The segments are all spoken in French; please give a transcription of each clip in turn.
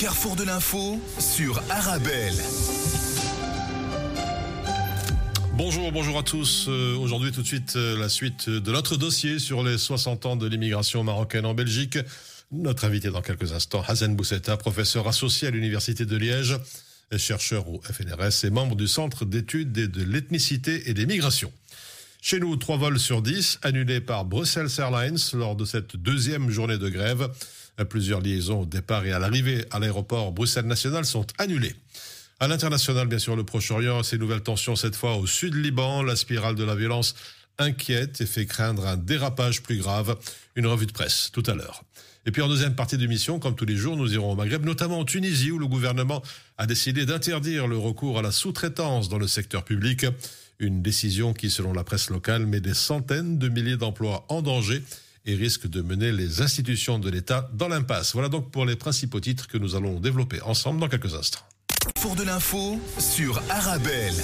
carrefour de l'info sur Arabelle. Bonjour, bonjour à tous. Euh, Aujourd'hui, tout de suite, euh, la suite de notre dossier sur les 60 ans de l'immigration marocaine en Belgique. Notre invité dans quelques instants, Hazen Bousseta, professeur associé à l'Université de Liège, chercheur au FNRS et membre du Centre d'études de l'ethnicité et des migrations. Chez nous, trois vols sur 10 annulés par Brussels Airlines lors de cette deuxième journée de grève. Plusieurs liaisons au départ et à l'arrivée à l'aéroport Bruxelles National sont annulées. À l'international, bien sûr, le Proche-Orient, ces nouvelles tensions cette fois au sud Liban, la spirale de la violence inquiète et fait craindre un dérapage plus grave. Une revue de presse tout à l'heure. Et puis en deuxième partie d'émission, comme tous les jours, nous irons au Maghreb, notamment en Tunisie, où le gouvernement a décidé d'interdire le recours à la sous-traitance dans le secteur public. Une décision qui, selon la presse locale, met des centaines de milliers d'emplois en danger et risque de mener les institutions de l'État dans l'impasse. Voilà donc pour les principaux titres que nous allons développer ensemble dans quelques instants. Pour de l'info sur Arabelle.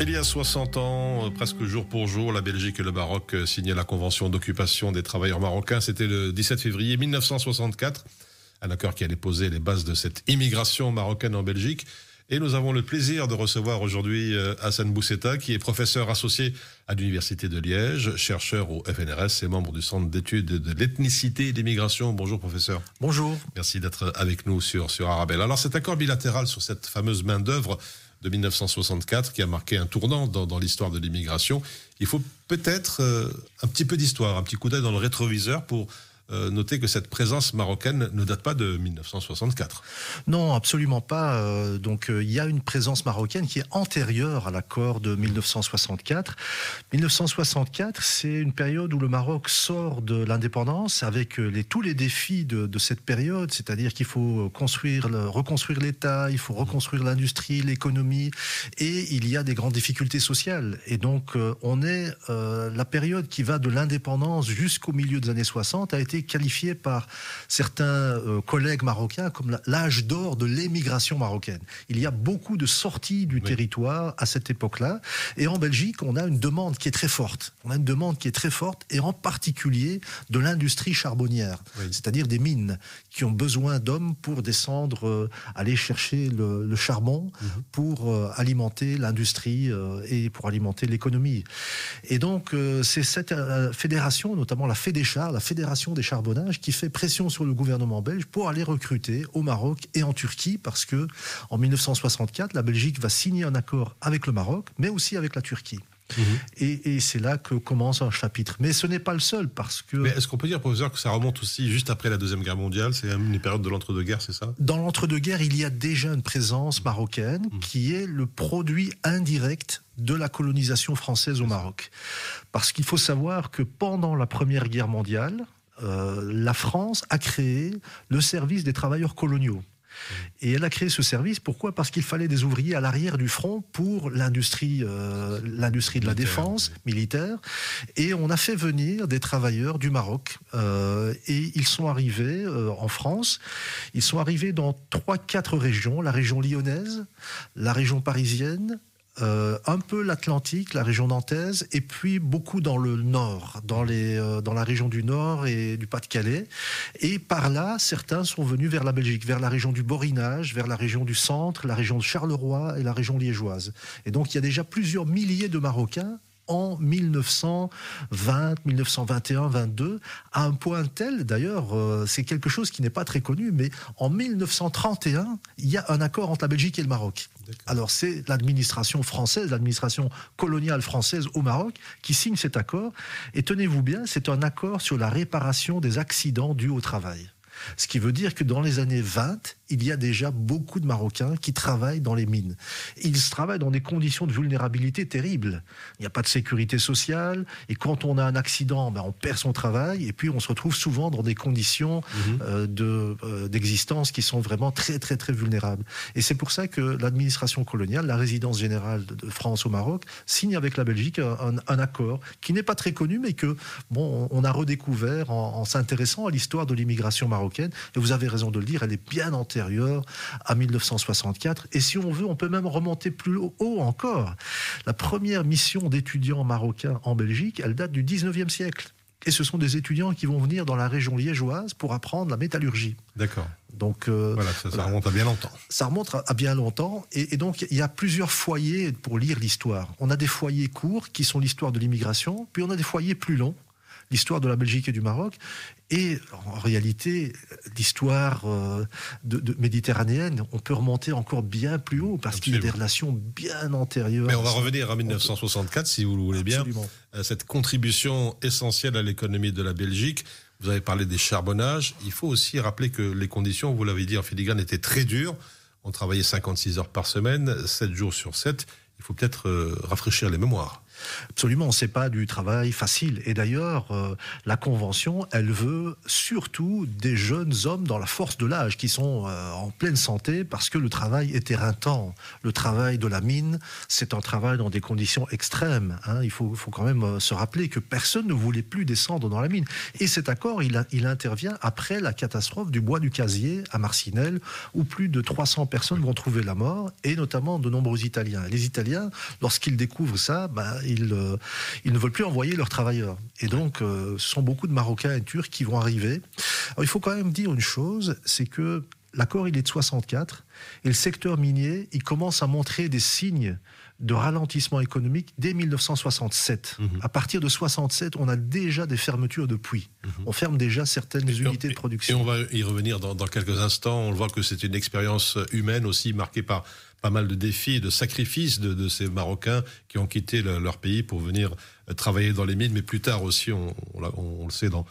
Il y a 60 ans, euh, presque jour pour jour, la Belgique et le Maroc euh, signaient la convention d'occupation des travailleurs marocains. C'était le 17 février 1964. Un accord qui allait poser les bases de cette immigration marocaine en Belgique. Et nous avons le plaisir de recevoir aujourd'hui euh, Hassan Bousseta, qui est professeur associé à l'Université de Liège, chercheur au FNRS et membre du Centre d'études de l'ethnicité et des migrations. Bonjour professeur. Bonjour. Merci d'être avec nous sur, sur Arabelle. Alors cet accord bilatéral sur cette fameuse main-d'œuvre de 1964 qui a marqué un tournant dans, dans l'histoire de l'immigration, il faut peut-être euh, un petit peu d'histoire, un petit coup d'œil dans le rétroviseur pour euh, noter que cette présence marocaine ne date pas de 1964. Non, absolument pas. Euh, donc euh, il y a une présence marocaine qui est antérieure à l'accord de 1964. 1964, c'est une période où le Maroc sort de l'indépendance avec les, tous les défis de, cette période, c'est-à-dire qu'il faut reconstruire l'État, il faut reconstruire l'industrie, l'économie, et il y a des grandes difficultés sociales. Et donc on est la période qui va de l'indépendance jusqu'au milieu des années 60 a été qualifié par certains euh, collègues marocains comme l'âge d'or de l'émigration marocaine. Il y a beaucoup de sorties du oui. territoire à cette époque-là. Et en Belgique, on a une demande qui est très forte. On a une demande qui est très forte, et en particulier de l'industrie charbonnière, oui. c'est-à-dire des mines qui ont besoin d'hommes pour descendre, euh, aller chercher le, le charbon, -hmm. pour euh, alimenter l'industrie euh, et pour alimenter l'économie. Et donc, c'est cette fédération, notamment la Fédéchar, la Fédération des qui fait pression sur le gouvernement belge pour aller recruter au Maroc et en Turquie, parce que en 1964, la Belgique va signer un accord avec le Maroc, mais aussi avec la Turquie. Mmh. Et, et c'est là que commence un chapitre. Mais ce n'est pas le seul, parce que... Mais est-ce qu'on peut dire, professeur, que ça remonte aussi juste après la Deuxième Guerre mondiale? C'est une période de l'entre-deux-guerres, c'est ça? Dans l'entre-deux-guerres, il y a déjà une présence marocaine mmh. qui est le produit indirect de la colonisation française au Maroc. Parce qu'il faut savoir que pendant la Première Guerre mondiale, euh, la France a créé le service des travailleurs coloniaux. Et elle a créé ce service. Pourquoi? Parce qu'il fallait des ouvriers à l'arrière du front pour l'industrie, euh, l'industrie de la défense militaire. Et on a fait venir des travailleurs du Maroc. Euh, et ils sont arrivés euh, en France. Ils sont arrivés dans trois, quatre régions la région lyonnaise, la région parisienne, euh, un peu l'Atlantique, la région nantaise, et puis beaucoup dans le nord, dans, les, euh, dans la région du nord et du Pas-de-Calais. Et par là, certains sont venus vers la Belgique, vers la région du Borinage, vers la région du centre, la région de Charleroi et la région liégeoise. Et donc il y a déjà plusieurs milliers de Marocains en 1920, 1921, 22, à un point tel, d'ailleurs, euh, c'est quelque chose qui n'est pas très connu, mais en 1931, il y a un accord entre la Belgique et le Maroc. Alors c'est l'administration française, l'administration coloniale française au Maroc qui signe cet accord. Et tenez-vous bien, c'est un accord sur la réparation des accidents dus au travail. Ce qui veut dire que dans les années 20, il y a déjà beaucoup de Marocains qui travaillent dans les mines. Ils travaillent dans des conditions de vulnérabilité terribles. Il n'y a pas de sécurité sociale, et quand on a un accident, ben on perd son travail, et puis on se retrouve souvent dans des conditions mmh. euh, de, euh, d'existence qui sont vraiment très très très vulnérables. Et c'est pour ça que l'administration coloniale, la résidence générale de France au Maroc, signe avec la Belgique un, un accord qui n'est pas très connu, mais que bon, on a redécouvert en, en s'intéressant à l'histoire de l'immigration marocaine. Et vous avez raison de le dire, elle est bien antérieure à 1964. Et si on veut, on peut même remonter plus haut encore. La première mission d'étudiants marocains en Belgique, elle date du 19e siècle. et ce sont des étudiants qui vont venir dans la région liégeoise pour apprendre la métallurgie. D'accord. Donc, euh, voilà, ça, remonte à bien longtemps. Ça remonte à, bien longtemps. Et, donc, il y a plusieurs foyers pour lire l'histoire. On a des foyers courts, qui sont l'histoire de l'immigration, puis on a des foyers plus longs, l'histoire de la Belgique et du Maroc. Et en réalité, l'histoire euh, de, méditerranéenne, on peut remonter encore bien plus haut parce qu'il y a des relations bien antérieures. Mais on va revenir à 1964, si vous le voulez bien. Euh, cette contribution essentielle à l'économie de la Belgique. Vous avez parlé des charbonnages. Il faut aussi rappeler que les conditions, vous l'avez dit en filigrane, étaient très dures. On travaillait 56 heures par semaine, 7 jours sur 7. Il faut peut-être euh, rafraîchir les mémoires. Absolument, c'est pas du travail facile. Et d'ailleurs, euh, la Convention, elle veut surtout des jeunes hommes dans la force de l'âge qui sont euh, en pleine santé parce que le travail est éreintant. Le travail de la mine, c'est un travail dans des conditions extrêmes. Hein. Il faut, faut, quand même euh, se rappeler que personne ne voulait plus descendre dans la mine. Et cet accord, il, intervient après la catastrophe du bois du Casier à Marcinelle, où plus de 300 personnes vont trouver la mort, et notamment de nombreux Italiens. Les Italiens, lorsqu'ils découvrent ça, euh, ils, ne veulent plus envoyer leurs travailleurs. Et donc, euh, ce sont beaucoup de Marocains et Turcs qui vont arriver. il faut quand même dire une chose, c'est que l'accord, il est de 64, et le secteur minier, il commence à montrer des signes de ralentissement économique dès 1967. Mhm. À partir de 67, on a déjà des fermetures de puits. Mhm. On ferme déjà certaines unités de production. Et on va y revenir dans, dans quelques instants. On voit que c'est une expérience humaine aussi marquée par pas mal de défis et de sacrifices de, ces Marocains qui ont quitté leur pays pour venir travailler dans les mines, mais plus tard aussi, on, le sait, dans,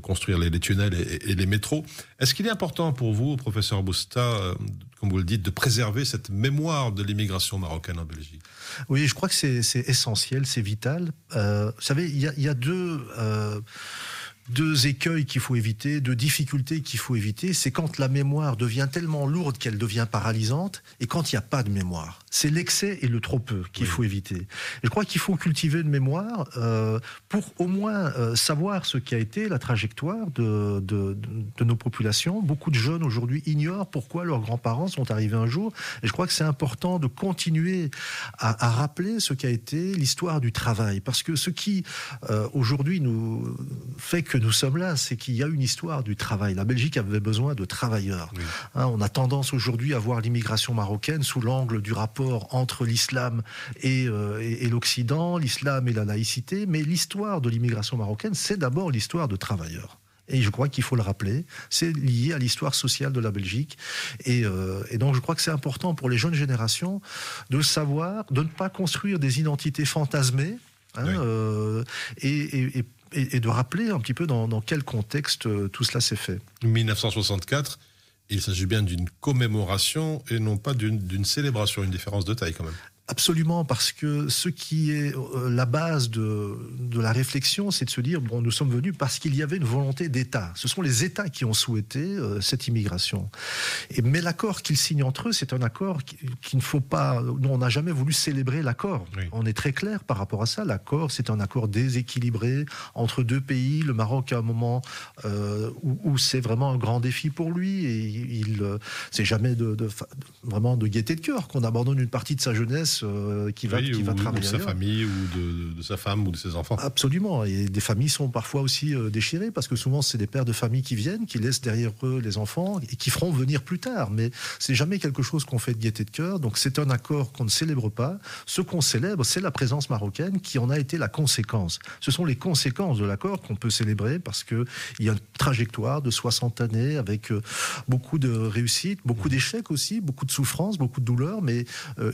construire les, tunnels et, les métros. Est-ce qu'il est important pour vous, professeur Bousta, euh, comme vous le dites, de préserver cette mémoire de l'immigration marocaine en Belgique? Oui, je crois que c'est essentiel, c'est vital. Euh, vous savez, il y, a deux deux écueils qu'il faut éviter, deux difficultés qu'il faut éviter, c'est quand la mémoire devient tellement lourde qu'elle devient paralysante et quand il n'y a pas de mémoire. C'est l'excès et le trop peu qu'il faut éviter. Et je crois qu'il faut cultiver une mémoire euh, pour au moins euh, savoir ce qui a été la trajectoire de, de, de, nos populations. Beaucoup de jeunes aujourd'hui ignorent pourquoi leurs grands-parents sont arrivés un jour. Et je crois que c'est important de continuer à, à, rappeler ce qui a été l'histoire du travail. Parce que ce qui euh, aujourd'hui nous fait que nous sommes là, c'est qu'il y a une histoire du travail. La Belgique avait besoin de travailleurs. Hein, on a tendance aujourd'hui à voir l'immigration marocaine sous l'angle du rapport entre l'islam euh, et, l'Occident, l'islam et la laïcité, mais l'histoire de l'immigration marocaine, c'est d'abord l'histoire de travailleurs. Et je crois qu'il faut le rappeler, c'est lié à l'histoire sociale de la Belgique. Et, euh, donc je crois que c'est important pour les jeunes générations de savoir, de ne pas construire des identités fantasmées, hein, euh, et, et, et, de rappeler un petit peu dans, dans quel contexte euh, tout cela s'est fait. 1964, il s'agit bien d'une commémoration et non pas d'une célébration, une différence de taille quand même. Absolument, parce que ce qui est euh, la base de, de la réflexion, c'est de se dire, bon, nous sommes venus parce qu'il y avait une volonté d'État. Ce sont les États qui ont souhaité euh, cette immigration. Et, mais l'accord qu'ils signent entre eux, c'est un accord qu'il qui ne faut pas... Nous, on n'a jamais voulu célébrer l'accord. On est très clair par rapport à ça. L'accord, c'est un accord déséquilibré entre deux pays. Le Maroc, à un moment euh, où, où c'est vraiment un grand défi pour lui, et il, c'est jamais de, de, vraiment de gaieté de cœur qu'on abandonne une partie de sa jeunesse euh, qui va, qui va travailler. de sa famille, ou de, sa femme, ou de ses enfants. Absolument. Et des familles sont parfois aussi euh, déchirées, parce que souvent, c'est des pères de famille qui viennent, qui laissent derrière eux les enfants, et qui feront venir plus tard. Mais c'est jamais quelque chose qu'on fait de gaieté de cœur. Donc c'est un accord qu'on ne célèbre pas. Ce qu'on célèbre, c'est la présence marocaine qui en a été la conséquence. Ce sont les conséquences de l'accord qu'on peut célébrer, parce qu'il y a une trajectoire de 60 années avec euh, beaucoup de réussites, beaucoup d'échecs aussi, beaucoup de souffrances, beaucoup de douleurs, mais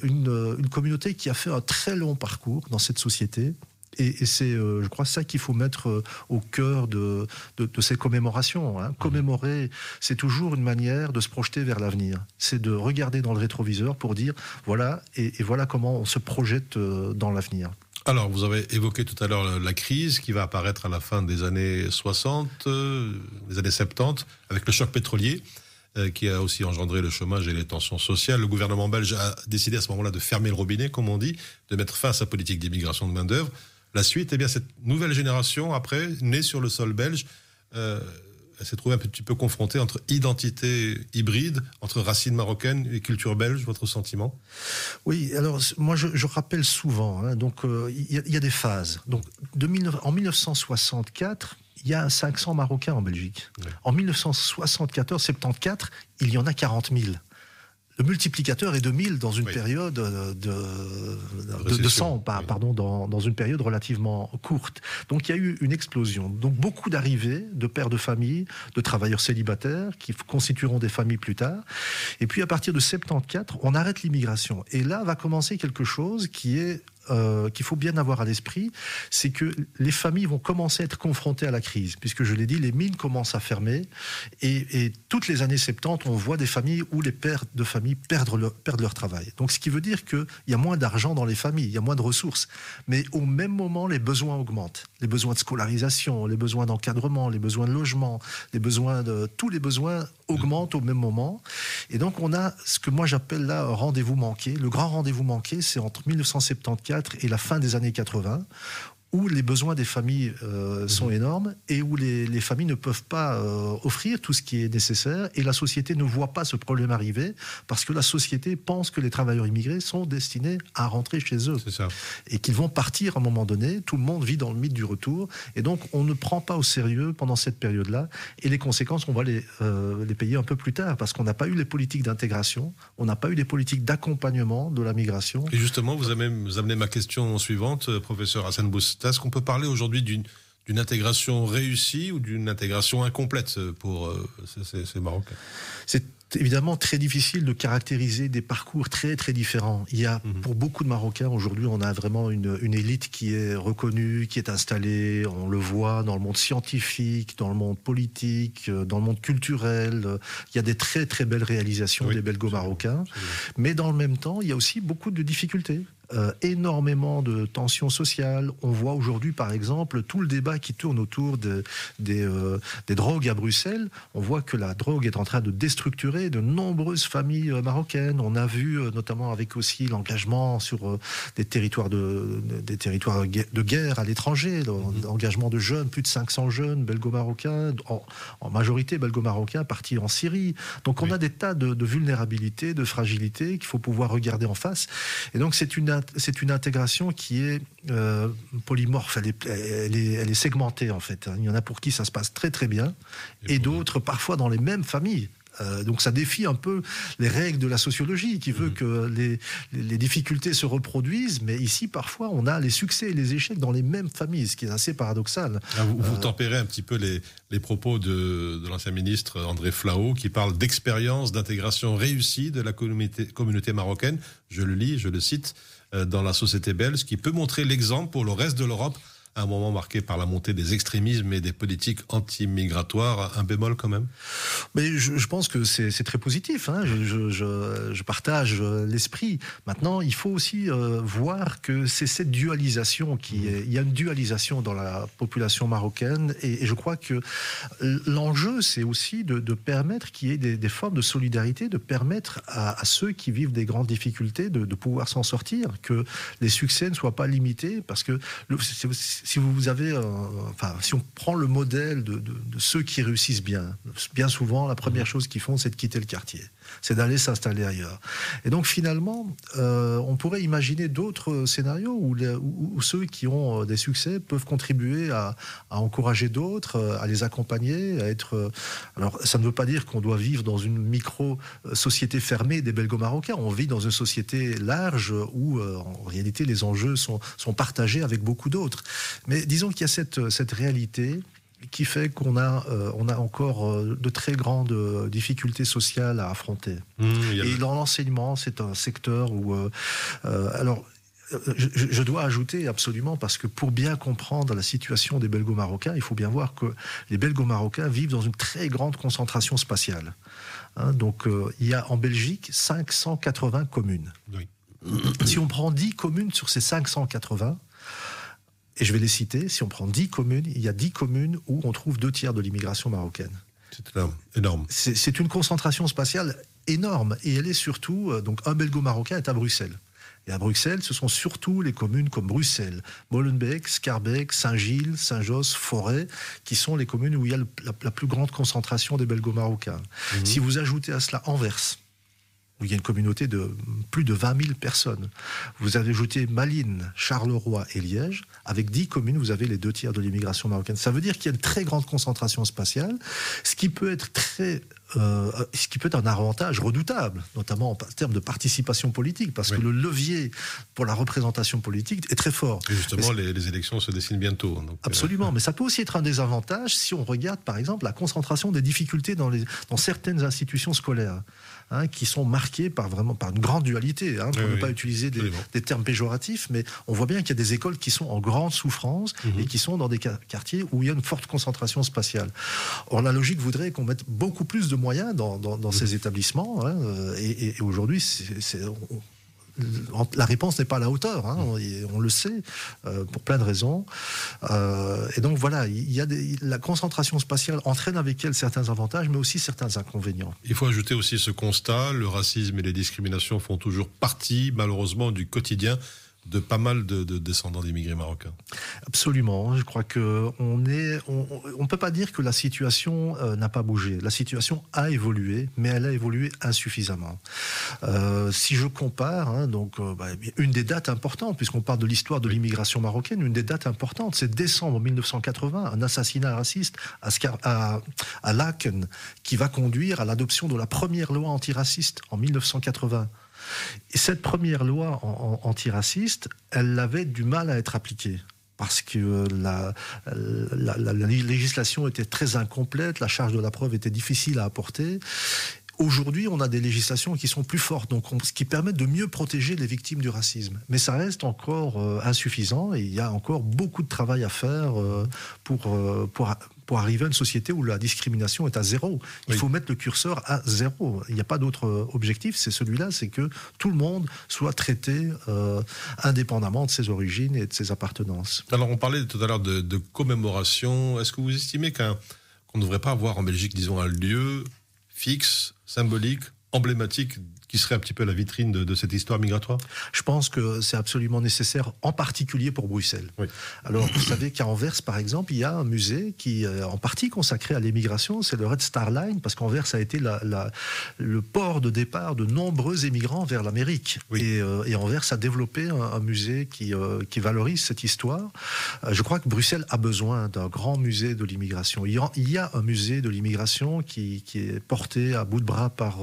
une, une communauté qui a fait un très long parcours dans cette société. Et, c'est, euh, je crois, ça qu'il faut mettre euh, au cœur de, de, ces commémorations. Hein. Commémorer, c'est toujours une manière de se projeter vers l'avenir. C'est de regarder dans le rétroviseur pour dire, voilà, et, voilà comment on se projette euh, dans l'avenir. Alors, vous avez évoqué tout à l'heure la crise qui va apparaître à la fin des années 60, des années 70, avec le choc pétrolier. Euh, qui a aussi engendré le chômage et les tensions sociales. Le gouvernement belge a décidé à ce moment-là de fermer le robinet, comme on dit, de mettre fin à sa politique d'immigration de main-d'œuvre. La suite, eh bien, cette nouvelle génération, après, née sur le sol belge, euh, s'est trouvée un petit peu confrontée entre identité hybride, entre racines marocaines et culture belge, votre sentiment? Oui, alors moi je, rappelle souvent, hein, donc euh, il y, a des phases. Donc en 1964, il y a 500 Marocains en Belgique. En 1974-74, il y en a 40 000 le multiplicateur est de 1000 dans une période de, de, 100, pardon, dans, dans, une période relativement courte. Donc il y a eu une explosion. Donc beaucoup d'arrivées de pères de famille, de travailleurs célibataires qui constitueront des familles plus tard. Et puis à partir de 74, on arrête l'immigration. Et là va commencer quelque chose qui est euh, qu'il faut bien avoir à l'esprit, c'est que les familles vont commencer à être confrontées à la crise, puisque je l'ai dit, les mines commencent à fermer, et, toutes les années 70, on voit des familles où les pères de famille perdent leur, perdent leur travail. Donc ce qui veut dire qu'il y a moins d'argent dans les familles, il y a moins de ressources, mais au même moment, les besoins augmentent. Les besoins de scolarisation, les besoins d'encadrement, les besoins de logement, les besoins de... Tous les besoins augmentent au même moment. Et donc on a ce que moi j'appelle là rendez-vous manqué. Le grand rendez-vous manqué, c'est entre 1974 et la fin des années 80, où les besoins des familles euh, sont mhm. énormes et où les, les familles ne peuvent pas euh, offrir tout ce qui est nécessaire et la société ne voit pas ce problème arriver parce que la société pense que les travailleurs immigrés sont destinés à rentrer chez eux ça. et qu'ils vont partir à un moment donné. Tout le monde vit dans le mythe du retour et donc on ne prend pas au sérieux pendant cette période-là et les conséquences on va les, euh, les payer un peu plus tard parce qu'on n'a pas eu les politiques d'intégration, on n'a pas eu les politiques d'accompagnement de la migration. Et justement, vous avez amené ma question suivante, professeur Hassan Est-ce qu'on peut parler aujourd'hui d'une intégration réussie ou d'une intégration incomplète pour euh, ces, Marocains? Évidemment très difficile de caractériser des parcours très très différents. Il y a mhm. pour beaucoup de Marocains aujourd'hui, on a vraiment une, une, élite qui est reconnue, qui est installée. On le voit dans le monde scientifique, dans le monde politique, euh, dans le monde culturel. Il y a des très très belles réalisations des Belgo-Marocains, mais dans le même temps, il y a aussi beaucoup de difficultés. Euh, énormément de tensions sociales. On voit aujourd'hui, par exemple, tout le débat qui tourne autour de, des, euh, des, drogues à Bruxelles. On voit que la drogue est en train de déstructurer de nombreuses familles euh, marocaines. On a vu, notamment avec aussi l'engagement sur des territoires de, des territoires de guerre à l'étranger, mhm. l'engagement de jeunes, plus de 500 jeunes belgo-marocains, en, majorité belgo-marocains, partis en Syrie. Donc on a des tas de, de vulnérabilités, de fragilités qu'il faut pouvoir regarder en face. Et donc c'est une c'est une intégration qui est euh, polymorphe, elle est, elle, est, segmentée en fait. Il y en a pour qui ça se passe très très bien, et, d'autres parfois dans les mêmes familles. Euh, donc ça défie un peu les règles de la sociologie qui veut mhm. que les, les, difficultés se reproduisent, mais ici parfois on a les succès et les échecs dans les mêmes familles, ce qui est assez paradoxal. Ah, vous, vous, euh, tempérez un petit peu les, les propos de, de l'ancien ministre André Flao qui parle d'expérience d'intégration réussie de la communauté, communauté marocaine. Je le lis, je le cite. Euh, dans la société belge, qui peut montrer l'exemple pour le reste de l'Europe un moment marqué par la montée des extrémismes et des politiques anti-migratoires, un bémol quand même? Mais je, pense que c'est très positif. Hein. Je, je, partage l'esprit. Maintenant, il faut aussi euh, voir que c'est cette dualisation qui est. Il y a une dualisation dans la population marocaine, et, je crois que l'enjeu, c'est aussi de, permettre qu'il y ait des, formes de solidarité, de permettre à, ceux qui vivent des grandes difficultés de, pouvoir s'en sortir, que les succès ne soient pas limités, parce que le, si vous avez, euh, enfin, si on prend le modèle de, ceux qui réussissent bien, bien souvent, la première mmh. chose qu'ils font, c'est de quitter le quartier, c'est d'aller s'installer ailleurs. Et donc finalement, euh, on pourrait imaginer d'autres scénarios où, ceux qui ont euh, des succès peuvent contribuer à, encourager d'autres, à les accompagner, à être. Alors, ça ne veut pas dire qu'on doit vivre dans une micro-société fermée des Belgo-Marocains. On vit dans une société large où, en réalité, les enjeux sont, partagés avec beaucoup d'autres. Mais disons qu'il y a cette réalité qui fait qu'on a, euh, on a encore euh, de très grandes euh, difficultés sociales à affronter. Mmh, Et dans l'enseignement, c'est un secteur où... alors, je, dois ajouter absolument, parce que pour bien comprendre la situation des Belgo-Marocains, il faut bien voir que les Belgo-Marocains vivent dans une très grande concentration spatiale. Hein, donc, il y a en Belgique 580 communes. Si on prend 10 communes sur ces 580, et je vais les citer. Si on prend 10 communes, il y a 10 communes où on trouve deux tiers de l'immigration marocaine. C'est énorme. C'est une concentration spatiale énorme. Et elle est surtout. Euh, donc, un belgo-marocain est à Bruxelles. Et à Bruxelles, ce sont surtout les communes comme Bruxelles, Molenbeek, Scarbeck, Saint-Gilles, Saint-Josse, Forêt, qui sont les communes où il y a la, plus grande concentration des belgo-marocains. Mhm. Si vous ajoutez à cela Anvers, où il y a une communauté de plus de 20 000 personnes. Vous avez ajouté Malines, Charleroi et Liège. Avec 10 communes, vous avez les deux tiers de l'immigration marocaine. Ça veut dire qu'il y a une très grande concentration spatiale, ce qui peut être très euh, ce qui peut être un avantage redoutable, notamment en termes de participation politique, parce que le levier pour la représentation politique est très fort. Et justement, les, élections se dessinent bientôt. Euh, absolument, mais ça peut aussi être un désavantage si on regarde, par exemple, la concentration des difficultés dans, les, dans certaines institutions scolaires. Hein, qui sont marqués par vraiment par une grande dualité, hein, pour ne pas utiliser des, termes péjoratifs, mais on voit bien qu'il y a des écoles qui sont en grande souffrance mhm. et qui sont dans des quartiers où il y a une forte concentration spatiale. Or, la logique voudrait qu'on mette beaucoup plus de moyens dans, ces établissements, hein, et, et aujourd'hui, la réponse n'est pas à la hauteur, hein, on, le sait, euh, pour plein de raisons. Euh, et donc voilà, il y a la concentration spatiale entraîne avec elle certains avantages, mais aussi certains inconvénients. Il faut ajouter aussi ce constat, le racisme et les discriminations font toujours partie, malheureusement, du quotidien de pas mal de, descendants d'immigrés marocains. Absolument. Je crois que on est, on, peut pas dire que la situation euh, n'a pas bougé. La situation a évolué, mais elle a évolué insuffisamment. Euh, si je compare, hein, donc euh, bah, une des dates importantes, puisqu'on parle de l'histoire de l'immigration marocaine, une des dates importantes, c'est décembre 1980, un assassinat raciste à, à, à Laken, qui va conduire à l'adoption de la première loi antiraciste en 1980. Et cette première loi antiraciste, elle avait du mal à être appliquée parce que euh, la, législation était très incomplète, la charge de la preuve était difficile à apporter. Aujourd'hui, on a des législations qui sont plus fortes, donc ce qui permet de mieux protéger les victimes du racisme. Mais ça reste encore euh, insuffisant et il y a encore beaucoup de travail à faire euh, pour, pour, pour arriver à une société où la discrimination est à zéro. Il faut mettre le curseur à zéro. Il n'y a pas d'autre euh, objectif, c'est celui-là, c'est que tout le monde soit traité euh, indépendamment de ses origines et de ses appartenances. Alors on parlait tout à l'heure de, commémoration. Est-ce que vous estimez qu'on ne devrait pas avoir en Belgique, disons, un lieu fixe, symbolique, emblématique qui serait un petit peu la vitrine de, cette histoire migratoire? Je pense que c'est absolument nécessaire, en particulier pour Bruxelles. Alors, vous savez qu'à Anvers, par exemple, il y a un musée qui est euh, en partie consacré à l'émigration, c'est le Red Star Line, parce qu'Anvers a été la, le port de départ de nombreux émigrants vers l'Amérique. Et, euh, et, Anvers a développé un, musée qui, euh, qui, valorise cette histoire. je crois que Bruxelles a besoin d'un grand musée de l'immigration. Il, il, y a un musée de l'immigration qui, qui, est porté à bout de bras par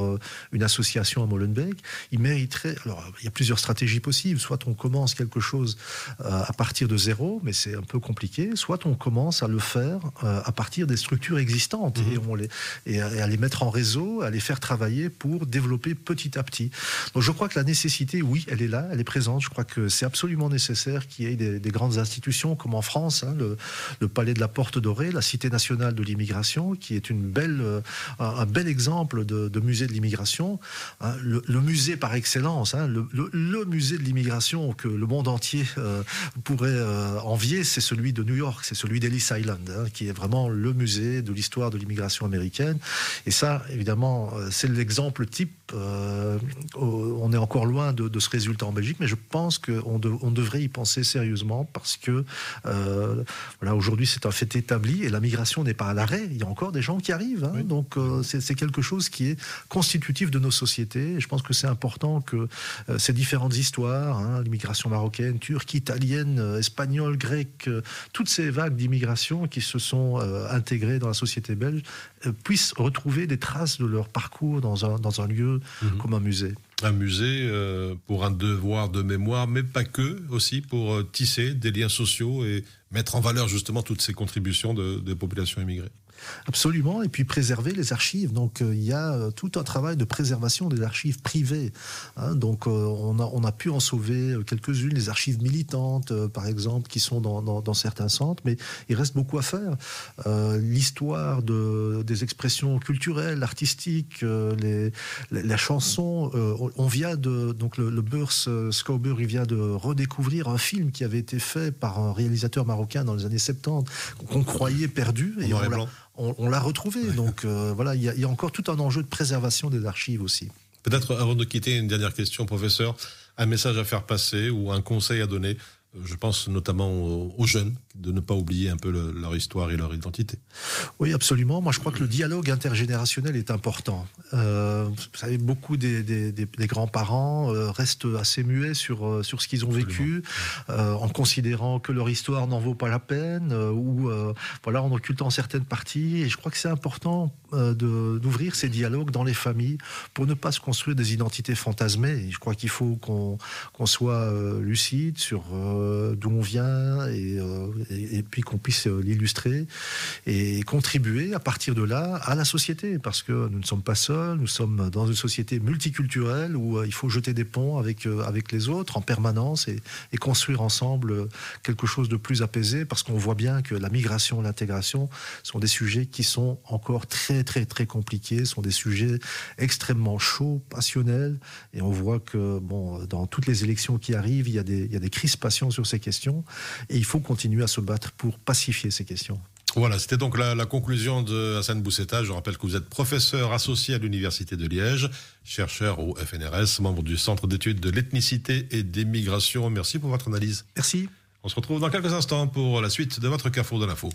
une association à Molenbeek, il mériterait. Alors, il y a plusieurs stratégies possibles. Soit on commence quelque chose euh, à partir de zéro, mais c'est un peu compliqué. Soit on commence à le faire euh, à partir des structures existantes mhm. et, on les, et, à les mettre en réseau, à les faire travailler pour développer petit à petit. Donc, je crois que la nécessité, oui, elle est là, elle est présente. Je crois que c'est absolument nécessaire qu'il y ait des, grandes institutions comme en France, hein, le, Palais de la Porte Dorée, la Cité nationale de l'immigration, qui est une belle, euh, un, bel exemple de, musée de l'immigration. Hein, le, musée par excellence, hein, le, musée de l'immigration que le monde entier euh, pourrait euh, envier, c'est celui de New York, c'est celui d'Ellis Island, hein, qui est vraiment le musée de l'histoire de l'immigration américaine. Et ça, évidemment, euh, c'est l'exemple type. on est encore loin de, ce résultat en Belgique, mais je pense qu'on on devrait y penser sérieusement parce que voilà, aujourd'hui c'est un fait établi et la migration n'est pas à l'arrêt. Il y a encore des gens qui arrivent, donc c'est quelque chose qui est constitutif de nos sociétés je pense que c'est important que euh, ces différentes histoires, hein, l'immigration marocaine, turque, italienne, euh, espagnole, grecque, euh, toutes ces vagues d'immigration qui se sont intégrées dans la société belge, puissent retrouver des traces de leur parcours dans un, dans un lieu mhm. comme un musée. Un musée pour un devoir de mémoire, mais pas que, aussi pour tisser des liens sociaux et mettre en valeur justement toutes ces contributions de, des populations immigrées. Absolument, et puis préserver les archives. Donc euh, il y a euh, tout un travail de préservation des archives privées. Hein. donc euh, on, a, on a pu en sauver quelques-unes, les archives militantes, par exemple, qui sont dans, dans, certains centres, mais il reste beaucoup à faire. L'histoire de, des expressions culturelles, artistiques, les, la chanson, on vient de donc le, le Burs Scouber, il vient de redécouvrir un film qui avait été fait par un réalisateur marocain dans les années 70 qu'on croyait perdu et on, on, l'a retrouvé. Donc euh, voilà, il y, a encore tout un enjeu de préservation des archives aussi. Peut-être avant de quitter, une dernière question, professeur. Un message à faire passer ou un conseil à donner je pense notamment aux, jeunes de ne pas oublier un peu leur histoire et leur identité. Oui, absolument. Moi, je crois que le dialogue intergénérationnel est important. Euh, vous savez, beaucoup des, grands-parents euh, restent assez muets sur, euh, sur ce qu'ils ont vécu, en considérant que leur histoire n'en vaut pas la peine, ou voilà, en occultant certaines parties. Et je crois que c'est important d'ouvrir ces dialogues dans les familles pour ne pas se construire des identités fantasmées. je crois qu'il faut qu'on soit lucide sur d'où on vient et, et, puis qu'on puisse euh, l'illustrer et contribuer à partir de là à la société, parce que nous ne sommes pas seuls, nous sommes dans une société multiculturelle où euh, il faut jeter des ponts avec, euh, avec les autres en permanence et, construire ensemble quelque chose de plus apaisé, parce qu'on voit bien que la migration, l'intégration sont des sujets qui sont encore très très très compliqués, sont des sujets extrêmement chauds, passionnels, et on voit que bon, dans toutes les élections qui arrivent, il y a des, il y a des crispations sur ces questions, et il faut continuer à se battre pour pacifier ces questions. Voilà, c'était donc la, conclusion de Hassan Bousseta. Je rappelle que vous êtes professeur associé à l'Université de Liège, chercheur au FNRS, membre du Centre d'études de l'ethnicité et des migrations. Merci pour votre analyse. Merci. On se retrouve dans quelques instants pour la suite de votre Carrefour de l'info.